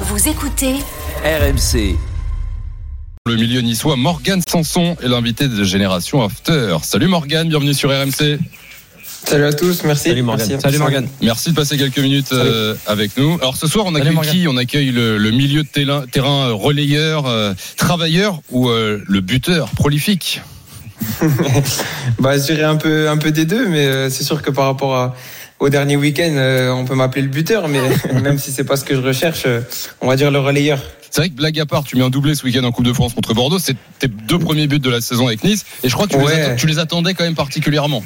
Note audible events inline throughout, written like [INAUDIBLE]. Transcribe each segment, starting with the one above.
Vous écoutez RMC. Le milieu niçois, Morgan Sanson est l'invité de Génération After. Salut Morgan, bienvenue sur RMC. Salut à tous, merci. Salut Morgan. Merci. Salut Morgan. Merci de passer quelques minutes euh, avec nous. Alors ce soir, on accueille qui? On accueille le, le milieu de terrain, terrain euh, relayeur, euh, travailleur ou euh, le buteur prolifique? [LAUGHS] Bah, je dirais un peu, un peu des deux, mais euh, c'est sûr que par rapport à- au dernier week-end, euh, on peut m'appeler le buteur, mais [LAUGHS] même si c'est pas ce que je recherche, euh, on va dire le relayeur. C'est vrai que blague à part, tu mets un doublé ce week-end en Coupe de France contre Bordeaux. C'est tes deux premiers buts de la saison avec Nice. Et je crois que tu, les, Ouais. atta- tu les attendais quand même particulièrement.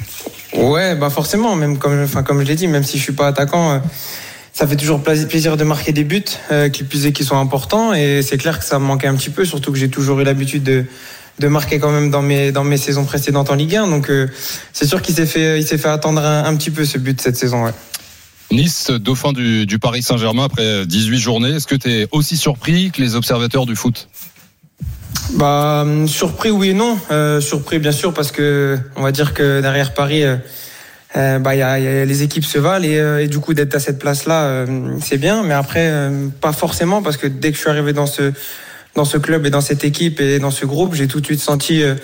Ouais, bah forcément, même comme, enfin comme je l'ai dit, même si je suis pas attaquant, euh, ça fait toujours pla- plaisir de marquer des buts, euh, qui plus est qui sont importants, et c'est clair que ça me manquait un petit peu, surtout que j'ai toujours eu l'habitude de de marquer quand même dans mes dans mes saisons précédentes en Ligue 1, donc euh, c'est sûr qu'il s'est fait il s'est fait attendre un, un petit peu ce but cette saison. Ouais. Nice, dauphin du, du Paris Saint-Germain après 18 journées. Est-ce que tu es aussi surpris que les observateurs du foot? Bah hum, surpris oui et non. Euh, surpris bien sûr parce que on va dire que derrière Paris, euh, euh, bah y a, il y a- les équipes se valent et, euh, et du coup d'être à cette place là, c'est bien. Mais après pas forcément parce que dès que je suis arrivé dans ce dans ce club et dans cette équipe et dans ce groupe, j'ai tout de suite senti euh,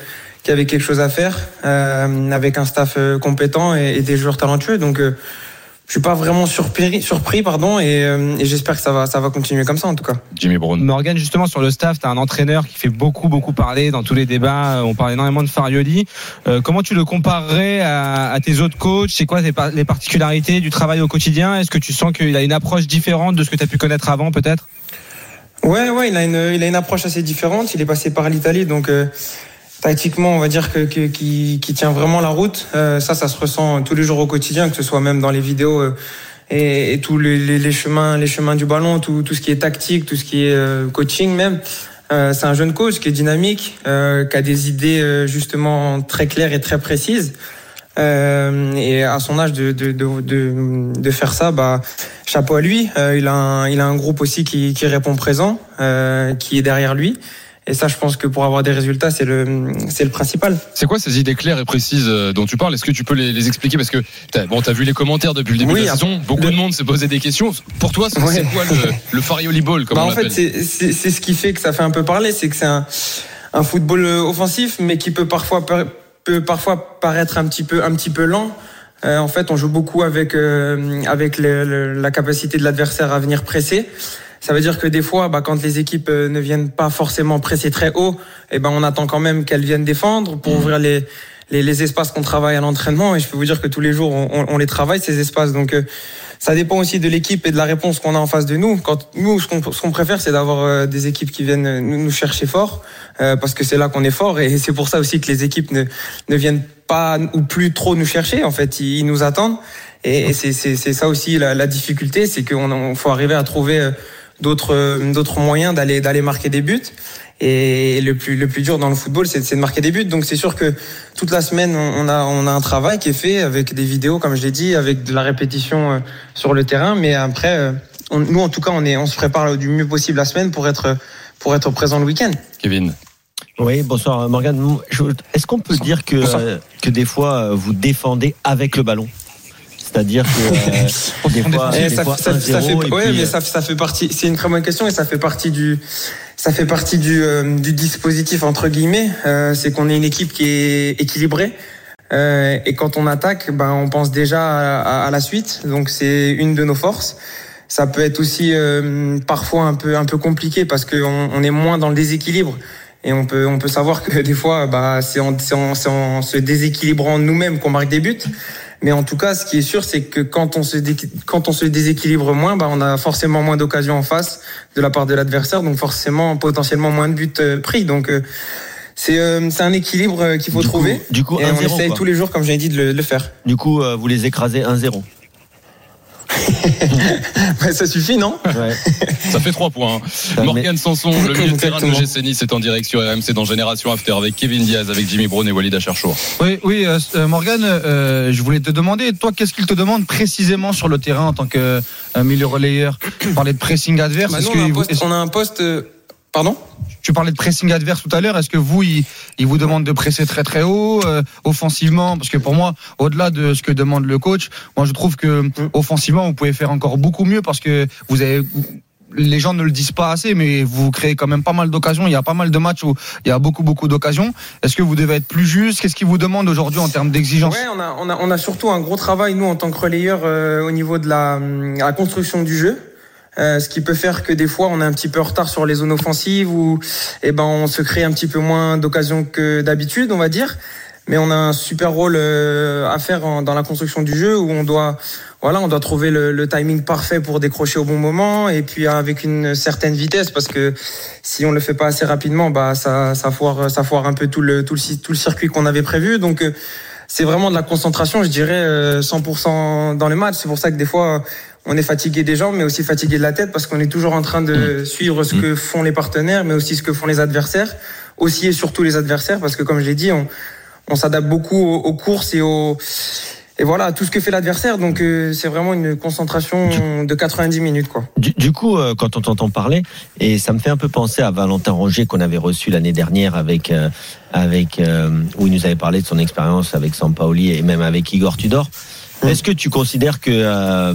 qu'il y avait quelque chose à faire euh, avec un staff euh, compétent et, et des joueurs talentueux. Donc euh, je suis pas vraiment surpris, surpris pardon et, euh, et j'espère que ça va ça va continuer comme ça en tout cas. Jimmy Brown. Morgan, justement, sur le staff, tu as un entraîneur qui fait beaucoup, beaucoup parler dans tous les débats. On parle énormément de Farioli. Euh, comment tu le comparerais à, à tes autres coachs? C'est quoi par- les particularités du travail au quotidien? Est-ce que tu sens qu'il a une approche différente de ce que tu as pu connaître avant, peut-être? Ouais, ouais, il a une, il a une approche assez différente. Il est passé par l'Italie, donc euh, tactiquement, on va dire que que- qui qui tient vraiment la route. Euh, ça, ça se ressent tous les jours au quotidien, que ce soit même dans les vidéos euh, et, et tous les, les, les chemins, les chemins du ballon, tout tout ce qui est tactique, tout ce qui est euh, coaching même. Euh, c'est un jeune coach qui est dynamique, euh, qui a des idées justement très claires et très précises. Euh, et à son âge de, de, de, de, de faire ça, bah, chapeau à lui. Euh, il, a un, il a un groupe aussi qui, qui répond présent, euh, qui est derrière lui. Et ça, je pense que pour avoir des résultats, c'est le, c'est le principal. C'est quoi ces idées claires et précises euh, dont tu parles? Est-ce que tu peux les, les expliquer? Parce que t'as, bon, t'as vu les commentaires depuis le début Oui, de la saison. Beaucoup de monde s'est posé des questions. Pour toi, c'est, Ouais. c'est quoi le, [LAUGHS] le Farioli Ball comme Bah, on en fait, c'est, c'est, c'est ce qui fait que ça fait un peu parler, c'est que c'est un, un football offensif, mais qui peut parfois, par- peut parfois paraître un petit peu, un petit peu lent. Euh, en fait, on joue beaucoup avec, euh, avec le- le- la capacité de l'adversaire à venir presser. Ça veut dire que des fois, bah, quand les équipes euh, ne viennent pas forcément presser très haut, eh ben, on attend quand même qu'elles viennent défendre pour ouvrir les, les, les espaces qu'on travaille à l'entraînement. Et je peux vous dire que tous les jours, on, on- on les travaille, ces espaces. Donc, euh, ça dépend aussi de l'équipe et de la réponse qu'on a en face de nous. Quand nous, ce qu'on préfère, c'est d'avoir euh, des équipes qui viennent euh, nous, nous chercher fort, euh, parce que c'est là qu'on est fort. Et c'est pour ça aussi que les équipes ne, ne viennent pas ou plus trop nous chercher. En fait, ils, nous attendent. Et, c'est ça aussi la, la difficulté, c'est qu'on on- faut arriver à trouver euh, d'autres d'autres moyens d'aller d'aller marquer des buts. Et le plus le plus dur dans le football, c'est c'est de marquer des buts. Donc c'est sûr que toute la semaine, on a on a un travail qui est fait avec des vidéos, comme je l'ai dit, avec de la répétition euh, sur le terrain. Mais après, euh, on- nous en tout cas, on est on se prépare du mieux possible la semaine pour être pour être présent le week-end. Kevin. Oui, bonsoir Morgan. Je- Est-ce qu'on peut dire que, Bonsoir. euh, que des fois euh, vous défendez avec le ballon? C'est-à-dire que euh, [LAUGHS] des fois, Et des ça, fois ça- ça 1-0 fait, et ouais, puis, mais euh, ça, ça fait partie. C'est une très bonne question et ça fait partie du, ça fait partie du, euh, du dispositif entre guillemets. Euh, c'est qu'on est une équipe qui est équilibrée. Euh, et quand on attaque, ben on pense déjà à, la suite. Donc c'est une de nos forces. Ça peut être aussi euh, parfois un peu un peu compliqué parce qu'on on est moins dans le déséquilibre. Et on peut, on peut savoir que [LAUGHS] des fois, bah, c'est en, en, en se déséquilibrant nous-mêmes qu'on marque des buts. Mais en tout cas, ce qui est sûr, c'est que quand on se, quand on se déséquilibre moins, bah, on a forcément moins d'occasions en face de la part de l'adversaire, donc forcément, potentiellement moins de buts euh, pris. Donc, euh, c'est euh, c'est un équilibre euh, qu'il faut du coup- trouver. du coup, et on 1-0, essaye quoi. tous les jours, comme j'ai dit, de le, de le faire. Du coup, euh, vous les écrasez 1-0. Ouais, [LAUGHS] ça suffit, non Ouais. Ça fait trois points. hein. Morgan Sanson, le milieu de terrain de Exactement. GC Nice est en direct sur RMC dans Génération After avec Kevin Diaz, avec Jimmy Brown et Walid Acharchour. Oui, oui, euh, euh, Morgan, euh, je voulais te demander, toi, qu'est-ce qu'il te demande précisément sur le terrain en tant que euh, milieu relayeur? Parlais de pressing adverse. Bah, a poste, on a un poste. Pardon tu parlais de pressing adverse tout à l'heure. Est-ce que vous, il, il vous demande de presser très très haut, euh, offensivement? Parce que pour moi, au-delà de ce que demande le coach, moi je trouve que Mm. offensivement, vous pouvez faire encore beaucoup mieux parce que vous avez les gens ne le disent pas assez, mais vous créez quand même pas mal d'occasions. Il y a pas mal de matchs où il y a beaucoup, beaucoup d'occasions. Est-ce que vous devez être plus juste? Qu'est-ce qu'ils vous demandent aujourd'hui en termes d'exigence? Ouais, on a, on, a, on a surtout un gros travail, nous, en tant que relayeurs, euh, au niveau de la, la construction du jeu. Euh, ce qui peut faire que des fois on est un petit peu en retard sur les zones offensives ou eh ben on se crée un petit peu moins d'occasions que d'habitude on va dire. Mais on a un super rôle euh, à faire dans la construction du jeu où on doit voilà on doit trouver le, le timing parfait pour décrocher au bon moment et puis avec une certaine vitesse parce que si on le fait pas assez rapidement bah ça ça foire ça foire un peu tout le tout le tout le circuit qu'on avait prévu. Donc euh, c'est vraiment de la concentration je dirais euh, 100% dans le match. C'est pour ça que des fois on est fatigué des jambes, mais aussi fatigué de la tête parce qu'on est toujours en train de suivre ce que font les partenaires, mais aussi ce que font les adversaires, aussi et surtout les adversaires, parce que comme je l'ai dit, on, on s'adapte beaucoup aux, aux courses et aux et voilà à tout ce que fait l'adversaire. Donc euh, c'est vraiment une concentration de 90 minutes, quoi. Du, du coup, euh, quand on t'entend parler, et ça me fait un peu penser à Valentin Rongier qu'on avait reçu l'année dernière avec euh, avec où il nous avait parlé de son expérience avec Sampaoli et même avec Igor Tudor. Est-ce que tu considères que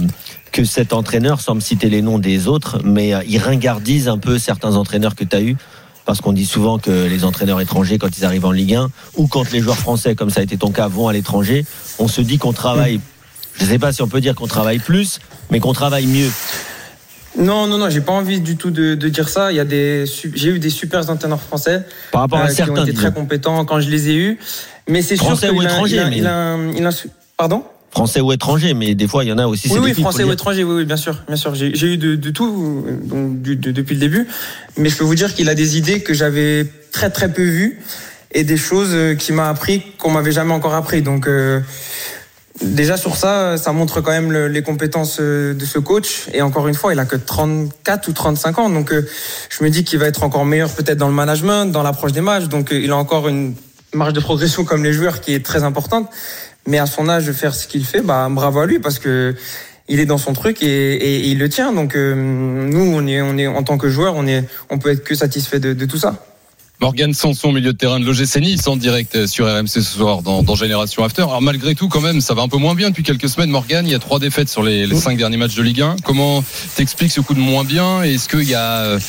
que cet entraîneur, sans me citer les noms des autres, mais euh, il ringardise un peu certains entraîneurs que tu as eu parce qu'on dit souvent que les entraîneurs étrangers, quand ils arrivent en Ligue 1, ou quand les joueurs français, comme ça a été ton cas, vont à l'étranger, on se dit qu'on travaille, je ne sais pas si on peut dire qu'on travaille plus, mais qu'on travaille mieux. Non, non, non, j'ai pas envie du tout de, de dire ça. Il y a des, j'ai eu des super entraîneurs français Par rapport à euh, qui ont certains, été très compétents quand je les ai eus. Mais c'est sûr qu'il a- il a- il a il a Pardon? Français ou étranger, mais des fois il y en a aussi. Oui, oui, français ou étranger, oui, oui, bien sûr, bien sûr. J'ai eu de, de tout donc, du- de- depuis le début, mais je peux vous dire qu'il a des idées que j'avais très très peu vues et des choses euh, qu'il m'a appris qu'on m'avait jamais encore appris. Donc euh, déjà sur ça, ça montre quand même le- les compétences euh, de ce coach. Et encore une fois, il a que 34 ou 35 ans, donc euh, je me dis qu'il va être encore meilleur peut-être dans le management, dans l'approche des matchs. Donc euh, il a encore une marge de progression comme les joueurs qui est très importante. Mais à son âge, faire ce qu'il fait, bah bravo à lui parce que il est dans son truc et, et- et il le tient. Donc euh, nous, on est, on est en tant que joueur, on est, on peut être que satisfait de, de tout ça. Morgan Sanson, milieu de terrain de l'OGC Nice, en direct sur RMC ce soir dans, dans Génération After. Alors malgré tout, quand même, ça va un peu moins bien depuis quelques semaines. Morgan, il y a trois défaites sur les, les cinq derniers matchs de Ligue 1. Comment t'expliques ce coup de moins bien? Est-ce qu'il y a, euh,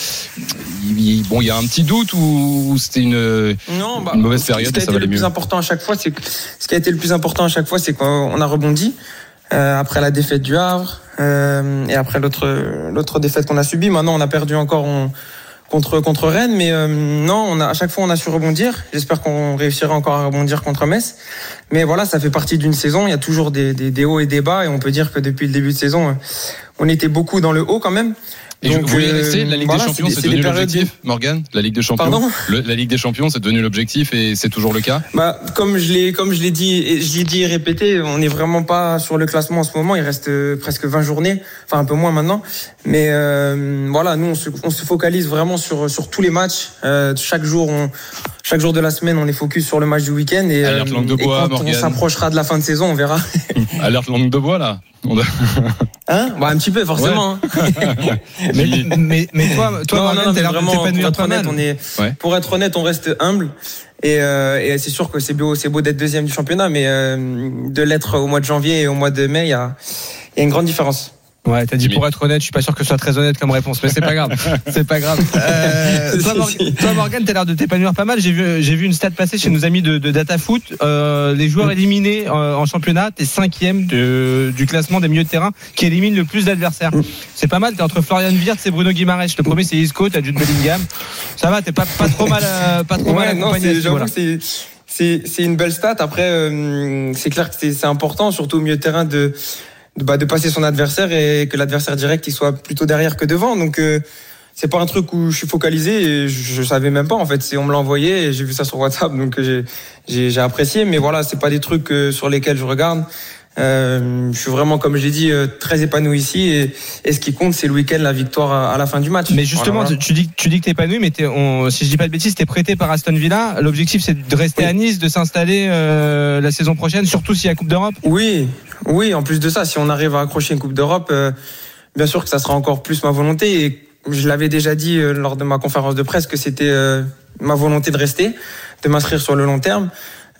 bon, il y a un petit doute ou, c'était une, Non, bah, Une mauvaise période Ce qui a ça été le plus mieux. important à chaque fois, c'est que ce qui a été le plus important à chaque fois, c'est qu'on a rebondi euh, après la défaite du Havre euh, et après l'autre l'autre défaite qu'on a subie. Maintenant, on a perdu encore on- contre contre Rennes, mais euh, non, on a à chaque fois on a su rebondir. J'espère qu'on réussira encore à rebondir contre Metz. Mais voilà, ça fait partie d'une saison. Il y a toujours des, des, des hauts et des bas, et on peut dire que depuis le début de saison, euh, on était beaucoup dans le haut quand même. Et je Donc, voulais euh, rester, la Ligue voilà, des Champions, c'est devenu des l'objectif, Morgan La Ligue des Champions Pardon Le- La Ligue des Champions, c'est devenu l'objectif et c'est toujours le cas Bah, comme je l'ai, comme je l'ai dit, et je l'ai dit et répété, on n'est vraiment pas sur le classement en ce moment. Il reste euh, presque 20 journées, enfin un peu moins maintenant. Mais euh, voilà, nous on se, on se focalise vraiment sur sur tous les matchs. Euh, chaque jour, on, chaque jour de la semaine, on est focus sur le match du week-end. Et, Alerte langue de et bois, quand Morgane. on s'approchera de la fin de saison, on verra. [LAUGHS] Alerte langue de bois, là On a- [LAUGHS] Hein bah, un petit peu forcément. hein. [LAUGHS] Mais, mais, mais toi, toi Non, non, non, mais vraiment, pour être honnête, on est, Ouais. pour être honnête, on reste humble. Et, euh, et c'est sûr que c'est beau, c'est beau d'être deuxième du championnat, mais euh, de l'être au mois de janvier et au mois de mai, il y a, il y a une grande différence. Ouais, t'as dit pour être honnête, je suis pas sûr que ce soit très honnête comme réponse, mais c'est pas grave. [LAUGHS] C'est pas grave. Euh, [LAUGHS] toi, Morgan, t'as l'air de t'épanouir pas mal. J'ai vu, j'ai vu une stat passer chez nos amis de, de DataFoot. Euh, les joueurs éliminés euh, en championnat, t'es cinquième de, du classement des milieux de terrain qui élimine le plus d'adversaires. C'est pas mal. T'es entre Florian Wirtz et Bruno Guimaraes. Le premier c'est Isco, t'as Jude Bellingham. Ça va, t'es pas, pas trop mal, euh, pas trop mal Ouais, non, accompagné. à c'est- c'est une belle stat. Après, euh, c'est clair que c'est important, surtout au milieu de terrain, de, bah, de passer son adversaire et que l'adversaire direct il soit plutôt derrière que devant. Donc euh, c'est pas un truc où je suis focalisé et je, je savais même pas en fait. C'est on me l'a envoyé et j'ai vu ça sur WhatsApp [LAUGHS] donc euh, j'ai j'ai j'ai apprécié. Mais voilà, c'est pas des trucs euh, sur lesquels je regarde. Euh, je suis vraiment, comme je l'ai dit, euh, très épanoui ici et, et ce qui compte, c'est le week-end, la victoire à, à la fin du match. Mais justement, Voilà, voilà. tu dis, tu dis que t'es épanoui, mais on- si je dis pas de bêtises, t'es prêté par Aston Villa. L'objectif, c'est de rester Oui. à Nice, de s'installer euh, la saison prochaine, surtout s'il y a Coupe d'Europe. Oui, oui. En plus de ça, si on arrive à accrocher une Coupe d'Europe, euh, bien sûr que ça sera encore plus ma volonté. Et je l'avais déjà dit euh, lors de ma conférence de presse que c'était euh, ma volonté de rester, de m'inscrire sur le long terme.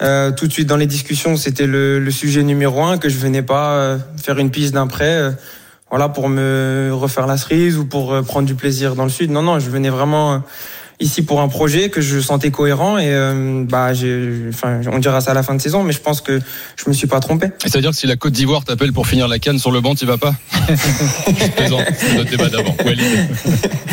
Euh, tout de suite dans les discussions, c'était le, le sujet numéro un que je venais pas euh, faire une piste d'un prêt. euh, voilà, pour me refaire la cerise ou pour prendre du plaisir dans le sud. Non, non, je venais vraiment ici pour un projet que je sentais cohérent et euh, bah, j'ai, enfin, on dira ça à la fin de saison, mais je pense que je me suis pas trompé. Et ça veut dire que si la Côte d'Ivoire t'appelle pour finir la canne sur le banc, tu vas pas? [LAUGHS] Je plaisante, c'est notre débat d'avant. Walid.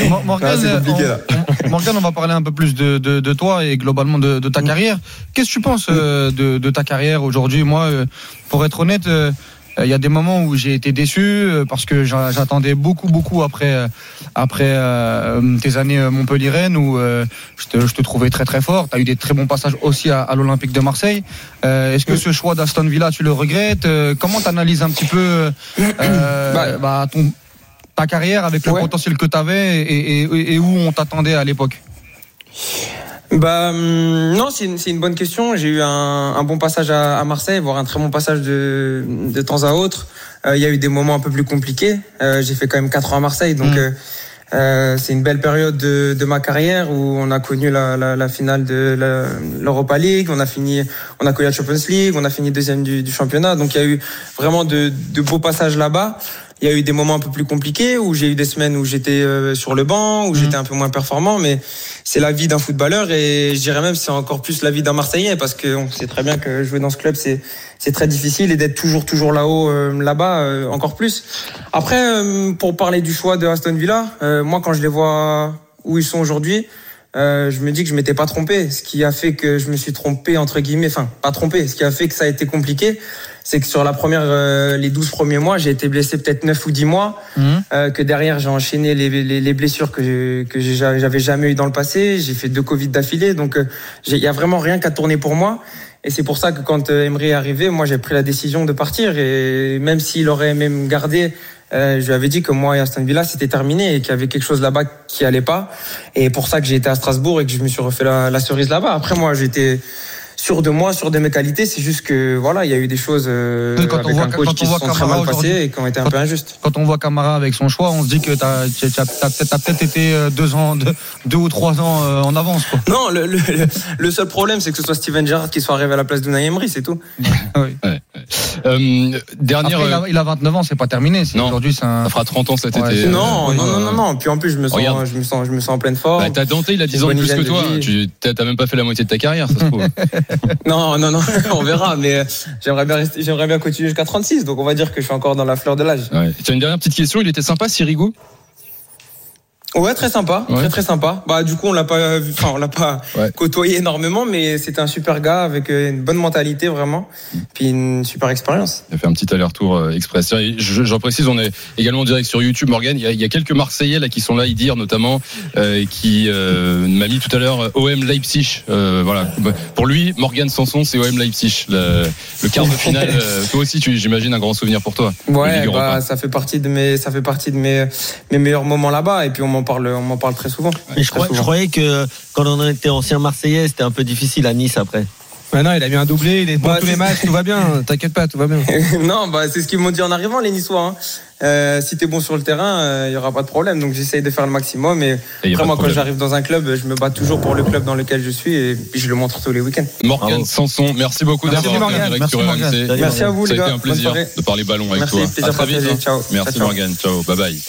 Mor- Morgane, c'est compliqué, là. on, Morgane, on va parler un peu plus de, de, de toi et globalement de, de ta carrière. Qu'est-ce que tu penses euh, de, de ta carrière aujourd'hui? Moi, euh, pour être honnête, euh, il y a des moments où j'ai été déçu euh, parce que j'a- j'attendais beaucoup, beaucoup après, euh, après euh, tes années euh, Montpellier-Rennes où euh, je, te, je te trouvais très, très fort. Tu as eu des très bons passages aussi à, à l'Olympique de Marseille. Euh, Est-ce que ce choix d'Aston Villa, tu le regrettes? Euh, Comment tu analyses un petit peu [CLEARS THROAT] euh, Bah, bah, ton, ta carrière avec le Ouais. potentiel que tu avais et, et- et où on t'attendait à l'époque? Bah hum, non, c'est une, une bonne question. J'ai eu un, un bon passage à, à Marseille, voire un très bon passage de, de temps à autre. Euh, Il y a eu des moments un peu plus compliqués. Euh, J'ai fait quand même quatre ans à Marseille, donc Mm. euh, euh, c'est une belle période de, de ma carrière où on a connu la, la, la finale de l'Europa League, on a fini, on a connu la Champions League, on a fini deuxième du, du championnat. Donc il y a eu vraiment de, de beaux passages là-bas. Il y a eu des moments un peu plus compliqués où j'ai eu des semaines où j'étais euh, sur le banc, où j'étais un peu moins performant, mais c'est la vie d'un footballeur et je dirais même c'est encore plus la vie d'un Marseillais parce que on sait très bien que jouer dans ce club c'est c'est très difficile et d'être toujours toujours là-haut euh, là-bas euh, encore plus. Après pour parler du choix de Aston Villa, moi quand je les vois où ils sont aujourd'hui, euh, je me dis que je m'étais pas trompé. Ce qui a fait que je me suis trompé entre guillemets, enfin pas trompé. Ce qui a fait que ça a été compliqué, c'est que sur la première, euh, les 12 premiers mois, j'ai été blessé peut-être 9 ou 10 mois. Euh, que derrière j'ai enchaîné les, les, les blessures que que j'avais jamais eu dans le passé. J'ai fait deux Covid d'affilée, donc euh, j'ai- il y a vraiment rien qu'à tourner pour moi. Et c'est pour ça que quand euh, Emery est arrivé, moi j'ai pris la décision de partir. Et même s'il aurait même gardé, euh, je lui avais dit que moi et Aston Villa c'était terminé et qu'il y avait quelque chose là-bas qui allait pas. Et pour ça que j'ai été à Strasbourg et que je me suis refait la, la cerise là-bas. Après moi j'étais sûr de moi, sûr de mes qualités. C'est juste que voilà, il y a eu des choses euh, Oui, quand on avec voit- un coach quand on qui se voit sont très Camara mal passées et qui ont été un peu injustes. Quand on voit Camara avec son choix, on se dit que tu as, peut-être peut été euh, deux, ans, deux, deux ou trois ans euh, en avance. Quoi. Non, le, le, le- le seul problème, c'est que ce soit Steven Gerrard qui soit arrivé à la place d'Unai Emery, c'est tout. [LAUGHS] Oui. Euh, dernière. Après, il, a, il a 29 ans, c'est pas terminé. Aujourd'hui, un. Ça fera 30 ans cet Ouais, été. non, Euh, non, non, non, non. Puis en plus, je me sens, Regarde. je me sens, je me sens en pleine forme. Bah, t'as Dante, il a 10 ans de plus que toi. Tu t'as même pas fait la moitié de ta carrière, ça se trouve. [LAUGHS] [LAUGHS] Non, non, non, [LAUGHS] on verra. Mais euh, j'aimerais bien j'aimerais bien continuer jusqu'à 36. Donc on va dire que je suis encore dans la fleur de l'âge. Ouais. Tu as une dernière petite question. Il était sympa, Sirigu Ouais, très sympa, Ouais. très très sympa. Bah du coup, on l'a pas, vu- enfin on l'a pas Ouais. côtoyé énormément, mais c'était un super gars avec euh, une bonne mentalité vraiment, puis une super expérience. Il a fait un petit aller-retour euh, express. J'en précise, on est également en direct sur YouTube, Morgan. Il y a, il y a quelques Marseillais là qui sont là, y dire notamment, euh, qui euh, m'a mis tout à l'heure euh, OM Leipzig. Euh, voilà. Pour lui, Morgan Sanson, c'est OM Leipzig. Le, le quart de finale. [LAUGHS] toi aussi, tu j'imagine un grand souvenir pour toi. Ouais, bah, ça fait partie de mes, ça fait partie de mes, mes meilleurs moments là-bas. Et puis on m'en parle, on m'en parle très souvent. Mais je, Très crois- je croyais que quand on était ancien Marseillais, c'était un peu difficile à Nice après. Maintenant, il a mis un doublé, il est bon Bah, tous les matchs, tout va bien. [LAUGHS] T'inquiète pas, tout va bien. [LAUGHS] non, bah, c'est ce qu'ils m'ont dit en arrivant, les Niçois. Hein. Euh, si t'es bon sur le terrain, euh, il y aura pas de problème. Donc j'essaye de faire le maximum. Et Et y a pas vraiment, de quand j'arrive dans un club, je me bats toujours pour le club dans lequel je suis. Et puis je le montre tous les week-ends. Morgan. Sanson, merci beaucoup d'avoir été en direct Merci, sur Merci à vous, Ça a les été gars. un plaisir de parler ballon avec Merci, toi. plaisir À très vite. hein. Ciao. Merci Ciao, ciao. Morgan. Ciao. Bye bye.